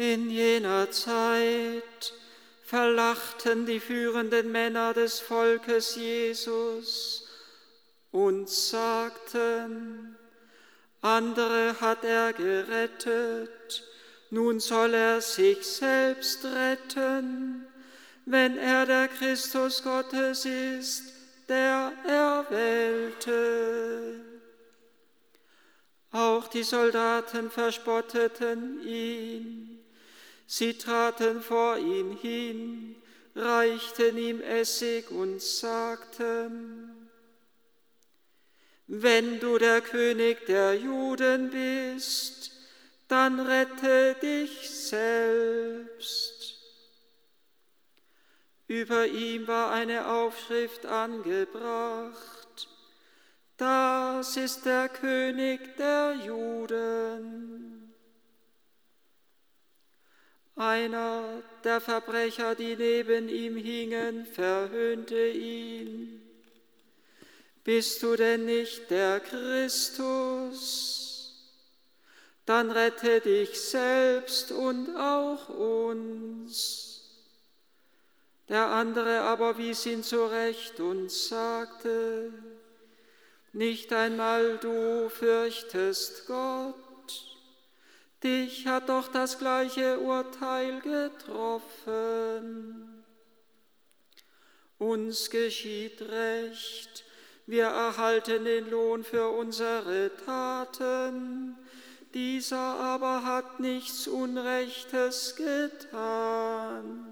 In jener Zeit verlachten die führenden Männer des Volkes Jesus und sagten, andere hat er gerettet, nun soll er sich selbst retten, wenn er der Christus Gottes ist, der Erwählte. Auch die Soldaten verspotteten ihn. Sie traten vor ihn hin, reichten ihm Essig und sagten, wenn du der König der Juden bist, dann rette dich selbst. Über ihm war eine Aufschrift angebracht. Das ist der König der Juden. Einer der Verbrecher, die neben ihm hingen, verhöhnte ihn. Bist du denn nicht der Christus? Dann rette dich selbst und auch uns. Der andere aber wies ihn zurecht und sagte, nicht einmal du fürchtest Gott, dich hat doch das gleiche Urteil getroffen. Uns geschieht recht, wir erhalten den Lohn für unsere Taten, dieser aber hat nichts Unrechtes getan.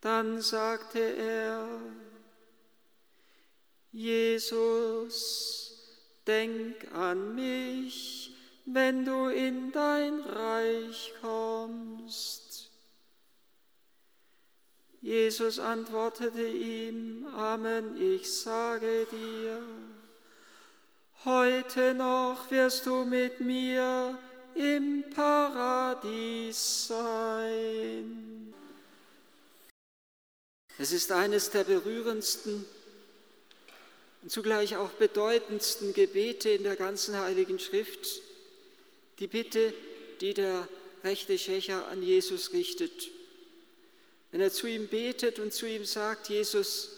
Dann sagte er, Jesus, denk an mich, wenn du in dein Reich kommst. Jesus antwortete ihm, Amen, ich sage dir, heute noch wirst du mit mir im Paradies sein. Es ist eines der berührendsten und zugleich auch bedeutendsten Gebete in der ganzen Heiligen Schrift, die Bitte, die der rechte Schächer an Jesus richtet. Wenn er zu ihm betet und zu ihm sagt, Jesus,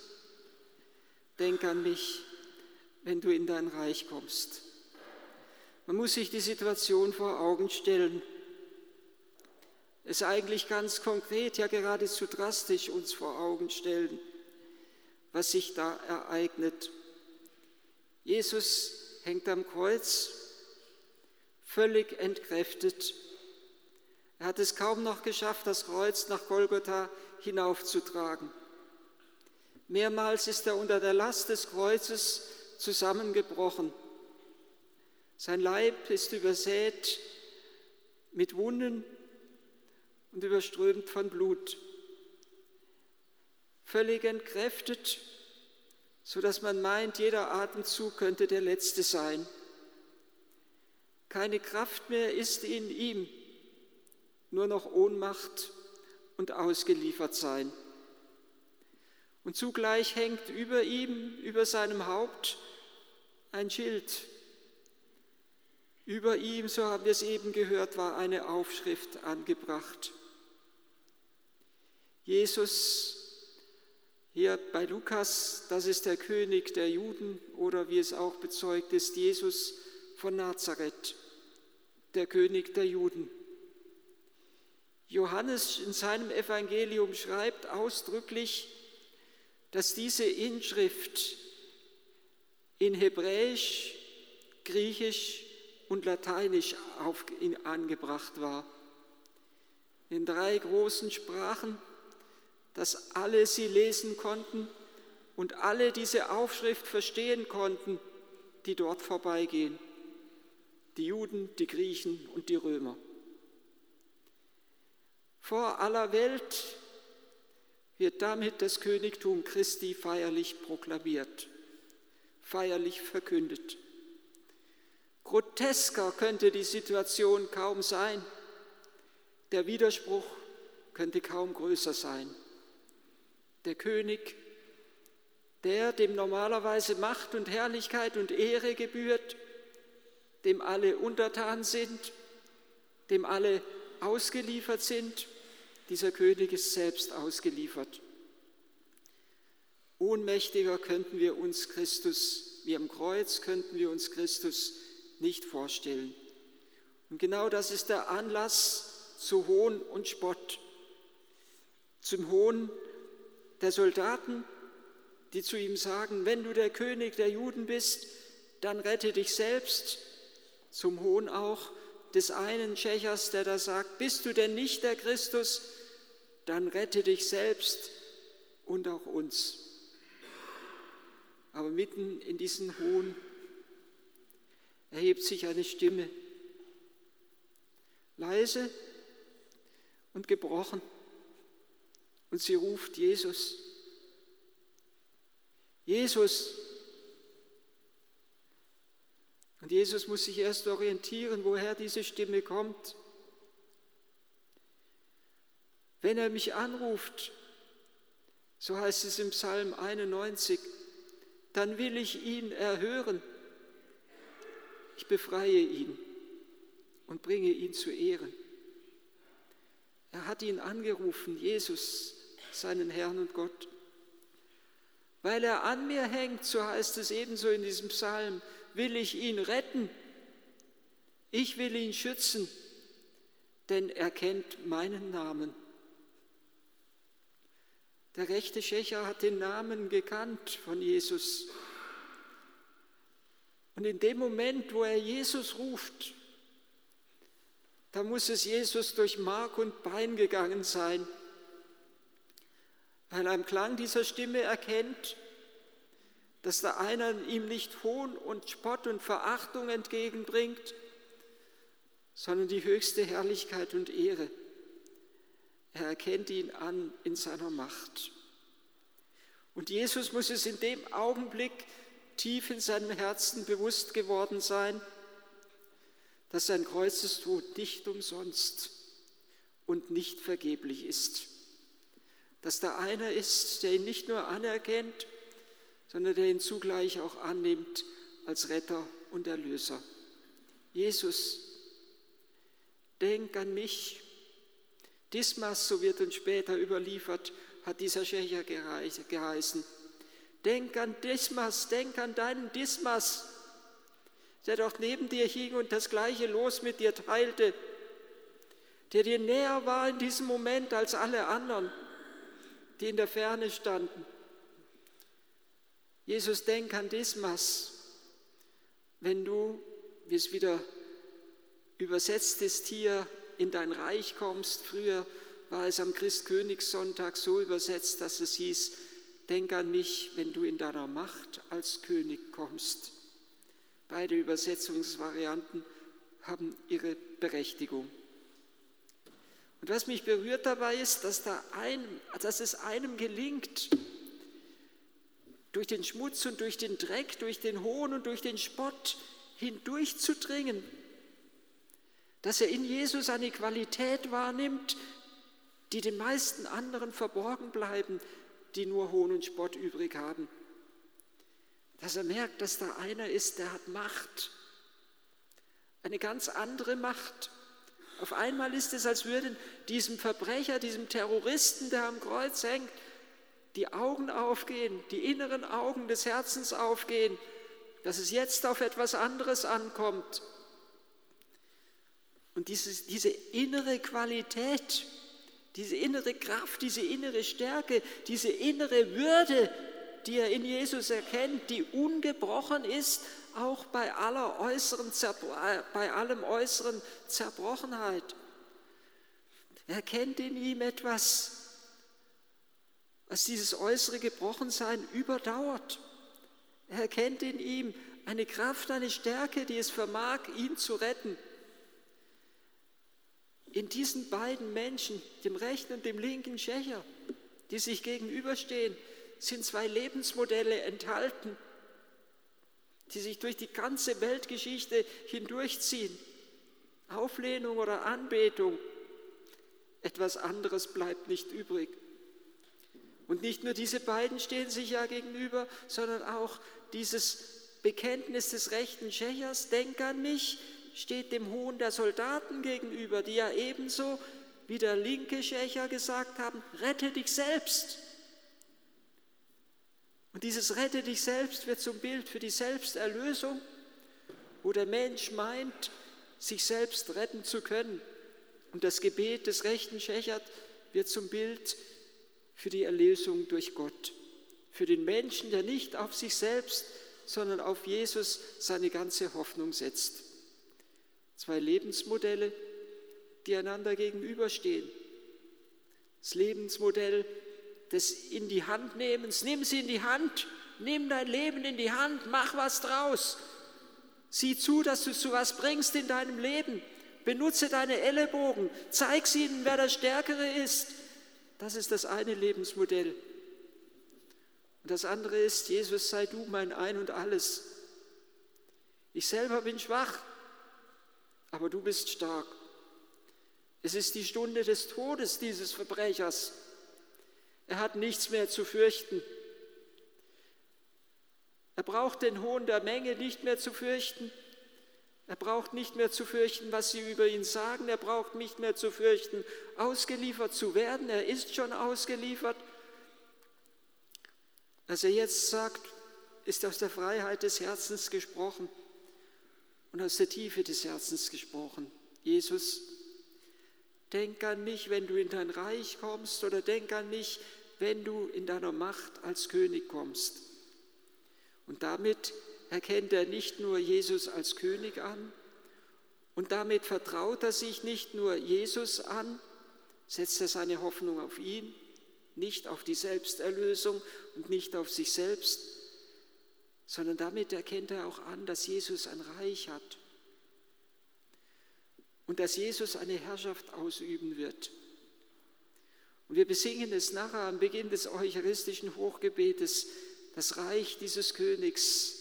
denk an mich, wenn du in dein Reich kommst. Man muss sich die Situation vor Augen stellen es eigentlich ganz konkret, ja geradezu drastisch uns vor Augen stellen, was sich da ereignet. Jesus hängt am Kreuz, völlig entkräftet. Er hat es kaum noch geschafft, das Kreuz nach Golgotha hinaufzutragen. Mehrmals ist er unter der Last des Kreuzes zusammengebrochen. Sein Leib ist übersät mit Wunden, und überströmt von Blut. Völlig entkräftet, sodass man meint, jeder Atemzug könnte der letzte sein. Keine Kraft mehr ist in ihm, nur noch Ohnmacht und ausgeliefert sein. Und zugleich hängt über ihm, über seinem Haupt, ein Schild. Über ihm, so haben wir es eben gehört, war eine Aufschrift angebracht. Jesus hier bei Lukas, das ist der König der Juden oder wie es auch bezeugt ist, Jesus von Nazareth, der König der Juden. Johannes in seinem Evangelium schreibt ausdrücklich, dass diese Inschrift in Hebräisch, Griechisch und Lateinisch auf, in, angebracht war. In drei großen Sprachen dass alle sie lesen konnten und alle diese Aufschrift verstehen konnten, die dort vorbeigehen. Die Juden, die Griechen und die Römer. Vor aller Welt wird damit das Königtum Christi feierlich proklamiert, feierlich verkündet. Grotesker könnte die Situation kaum sein. Der Widerspruch könnte kaum größer sein der König, der dem normalerweise Macht und Herrlichkeit und Ehre gebührt, dem alle untertan sind, dem alle ausgeliefert sind. Dieser König ist selbst ausgeliefert. Ohnmächtiger könnten wir uns Christus, wie am Kreuz könnten wir uns Christus nicht vorstellen. Und genau das ist der Anlass zu Hohn und Spott. Zum Hohn der Soldaten, die zu ihm sagen, wenn du der König der Juden bist, dann rette dich selbst. Zum Hohn auch des einen Tschechers, der da sagt, bist du denn nicht der Christus, dann rette dich selbst und auch uns. Aber mitten in diesen Hohn erhebt sich eine Stimme, leise und gebrochen, und sie ruft Jesus. Jesus. Und Jesus muss sich erst orientieren, woher diese Stimme kommt. Wenn er mich anruft, so heißt es im Psalm 91, dann will ich ihn erhören. Ich befreie ihn und bringe ihn zu Ehren. Er hat ihn angerufen, Jesus, seinen Herrn und Gott. Weil er an mir hängt, so heißt es ebenso in diesem Psalm, will ich ihn retten. Ich will ihn schützen, denn er kennt meinen Namen. Der rechte Schächer hat den Namen gekannt von Jesus. Und in dem Moment, wo er Jesus ruft, da muss es Jesus durch Mark und Bein gegangen sein, weil er im Klang dieser Stimme erkennt, dass da einer ihm nicht Hohn und Spott und Verachtung entgegenbringt, sondern die höchste Herrlichkeit und Ehre. Er erkennt ihn an in seiner Macht. Und Jesus muss es in dem Augenblick tief in seinem Herzen bewusst geworden sein, dass sein Kreuzestod nicht umsonst und nicht vergeblich ist. Dass da einer ist, der ihn nicht nur anerkennt, sondern der ihn zugleich auch annimmt als Retter und Erlöser. Jesus, denk an mich, Dismas, so wird uns später überliefert, hat dieser Schächer geheißen. Denk an Dismas, denk an deinen Dismas, der dort neben dir hing und das gleiche Los mit dir teilte, der dir näher war in diesem Moment als alle anderen, die in der Ferne standen. Jesus, denk an Dismas, wenn du, wie es wieder übersetzt ist hier, in dein Reich kommst. Früher war es am Christkönigssonntag so übersetzt, dass es hieß, denk an mich, wenn du in deiner Macht als König kommst. Beide Übersetzungsvarianten haben ihre Berechtigung. Und was mich berührt dabei ist, dass, da ein, dass es einem gelingt, durch den Schmutz und durch den Dreck, durch den Hohn und durch den Spott hindurchzudringen dass er in Jesus eine Qualität wahrnimmt, die den meisten anderen verborgen bleiben, die nur Hohn und Spott übrig haben. Dass er merkt, dass da einer ist, der hat Macht, eine ganz andere Macht. Auf einmal ist es, als würden diesem Verbrecher, diesem Terroristen, der am Kreuz hängt, die Augen aufgehen, die inneren Augen des Herzens aufgehen, dass es jetzt auf etwas anderes ankommt, und dieses, diese innere Qualität, diese innere Kraft, diese innere Stärke, diese innere Würde, die er in Jesus erkennt, die ungebrochen ist, auch bei, aller äußeren bei allem äußeren Zerbrochenheit. Er kennt in ihm etwas, was dieses äußere Gebrochensein überdauert. Er erkennt in ihm eine Kraft, eine Stärke, die es vermag, ihn zu retten. In diesen beiden Menschen, dem rechten und dem linken Schächer, die sich gegenüberstehen, sind zwei Lebensmodelle enthalten, die sich durch die ganze Weltgeschichte hindurchziehen. Auflehnung oder Anbetung. Etwas anderes bleibt nicht übrig. Und nicht nur diese beiden stehen sich ja gegenüber, sondern auch dieses Bekenntnis des rechten Schächers, denk an mich, steht dem Hohn der Soldaten gegenüber, die ja ebenso wie der linke Schächer gesagt haben, rette dich selbst. Und dieses Rette dich selbst wird zum Bild für die Selbsterlösung, wo der Mensch meint, sich selbst retten zu können. Und das Gebet des rechten Schächert wird zum Bild für die Erlösung durch Gott. Für den Menschen, der nicht auf sich selbst, sondern auf Jesus seine ganze Hoffnung setzt. Zwei Lebensmodelle, die einander gegenüberstehen. Das Lebensmodell des in die Hand nehmens. Nimm sie in die Hand, nimm dein Leben in die Hand, mach was draus. Sieh zu, dass du zu was bringst in deinem Leben. Benutze deine Ellenbogen, zeig sie ihnen, wer der Stärkere ist. Das ist das eine Lebensmodell. Und das andere ist, Jesus sei du mein Ein und alles. Ich selber bin schwach, aber du bist stark. Es ist die Stunde des Todes dieses Verbrechers. Er hat nichts mehr zu fürchten. Er braucht den Hohn der Menge nicht mehr zu fürchten. Er braucht nicht mehr zu fürchten, was sie über ihn sagen. Er braucht nicht mehr zu fürchten, ausgeliefert zu werden. Er ist schon ausgeliefert. Was er jetzt sagt, ist aus der Freiheit des Herzens gesprochen und aus der Tiefe des Herzens gesprochen. Jesus, denk an mich, wenn du in dein Reich kommst oder denk an mich, wenn du in deiner Macht als König kommst. Und damit erkennt er nicht nur Jesus als König an und damit vertraut er sich nicht nur Jesus an, setzt er seine Hoffnung auf ihn, nicht auf die Selbsterlösung und nicht auf sich selbst, sondern damit erkennt er auch an, dass Jesus ein Reich hat und dass Jesus eine Herrschaft ausüben wird. Und wir besingen es nachher am Beginn des eucharistischen Hochgebetes, das Reich dieses Königs.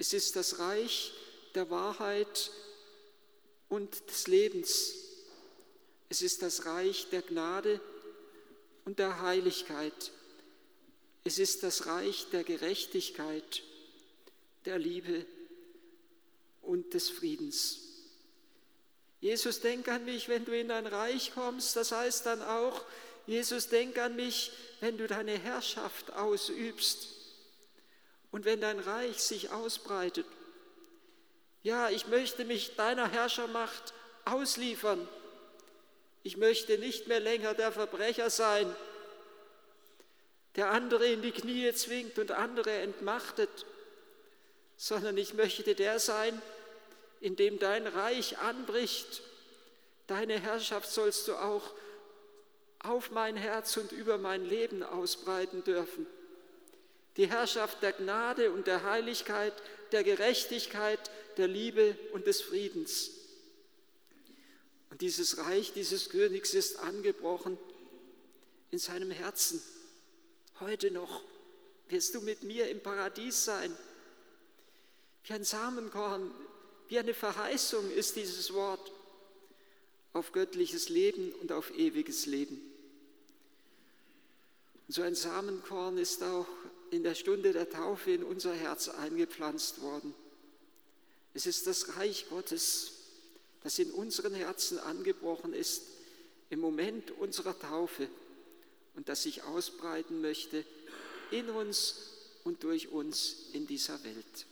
Es ist das Reich der Wahrheit und des Lebens. Es ist das Reich der Gnade und der Heiligkeit. Es ist das Reich der Gerechtigkeit, der Liebe und des Friedens. Jesus, denk an mich, wenn du in dein Reich kommst. Das heißt dann auch, Jesus, denk an mich, wenn du deine Herrschaft ausübst und wenn dein Reich sich ausbreitet. Ja, ich möchte mich deiner Herrschermacht ausliefern. Ich möchte nicht mehr länger der Verbrecher sein, der andere in die Knie zwingt und andere entmachtet, sondern ich möchte der sein, in dem dein Reich anbricht. Deine Herrschaft sollst du auch auf mein Herz und über mein Leben ausbreiten dürfen. Die Herrschaft der Gnade und der Heiligkeit, der Gerechtigkeit, der Liebe und des Friedens. Und dieses Reich dieses Königs ist angebrochen in seinem Herzen. Heute noch wirst du mit mir im Paradies sein. Wie ein Samenkorn wie eine Verheißung ist dieses Wort auf göttliches Leben und auf ewiges Leben. Und so ein Samenkorn ist auch in der Stunde der Taufe in unser Herz eingepflanzt worden. Es ist das Reich Gottes, das in unseren Herzen angebrochen ist im Moment unserer Taufe und das sich ausbreiten möchte in uns und durch uns in dieser Welt.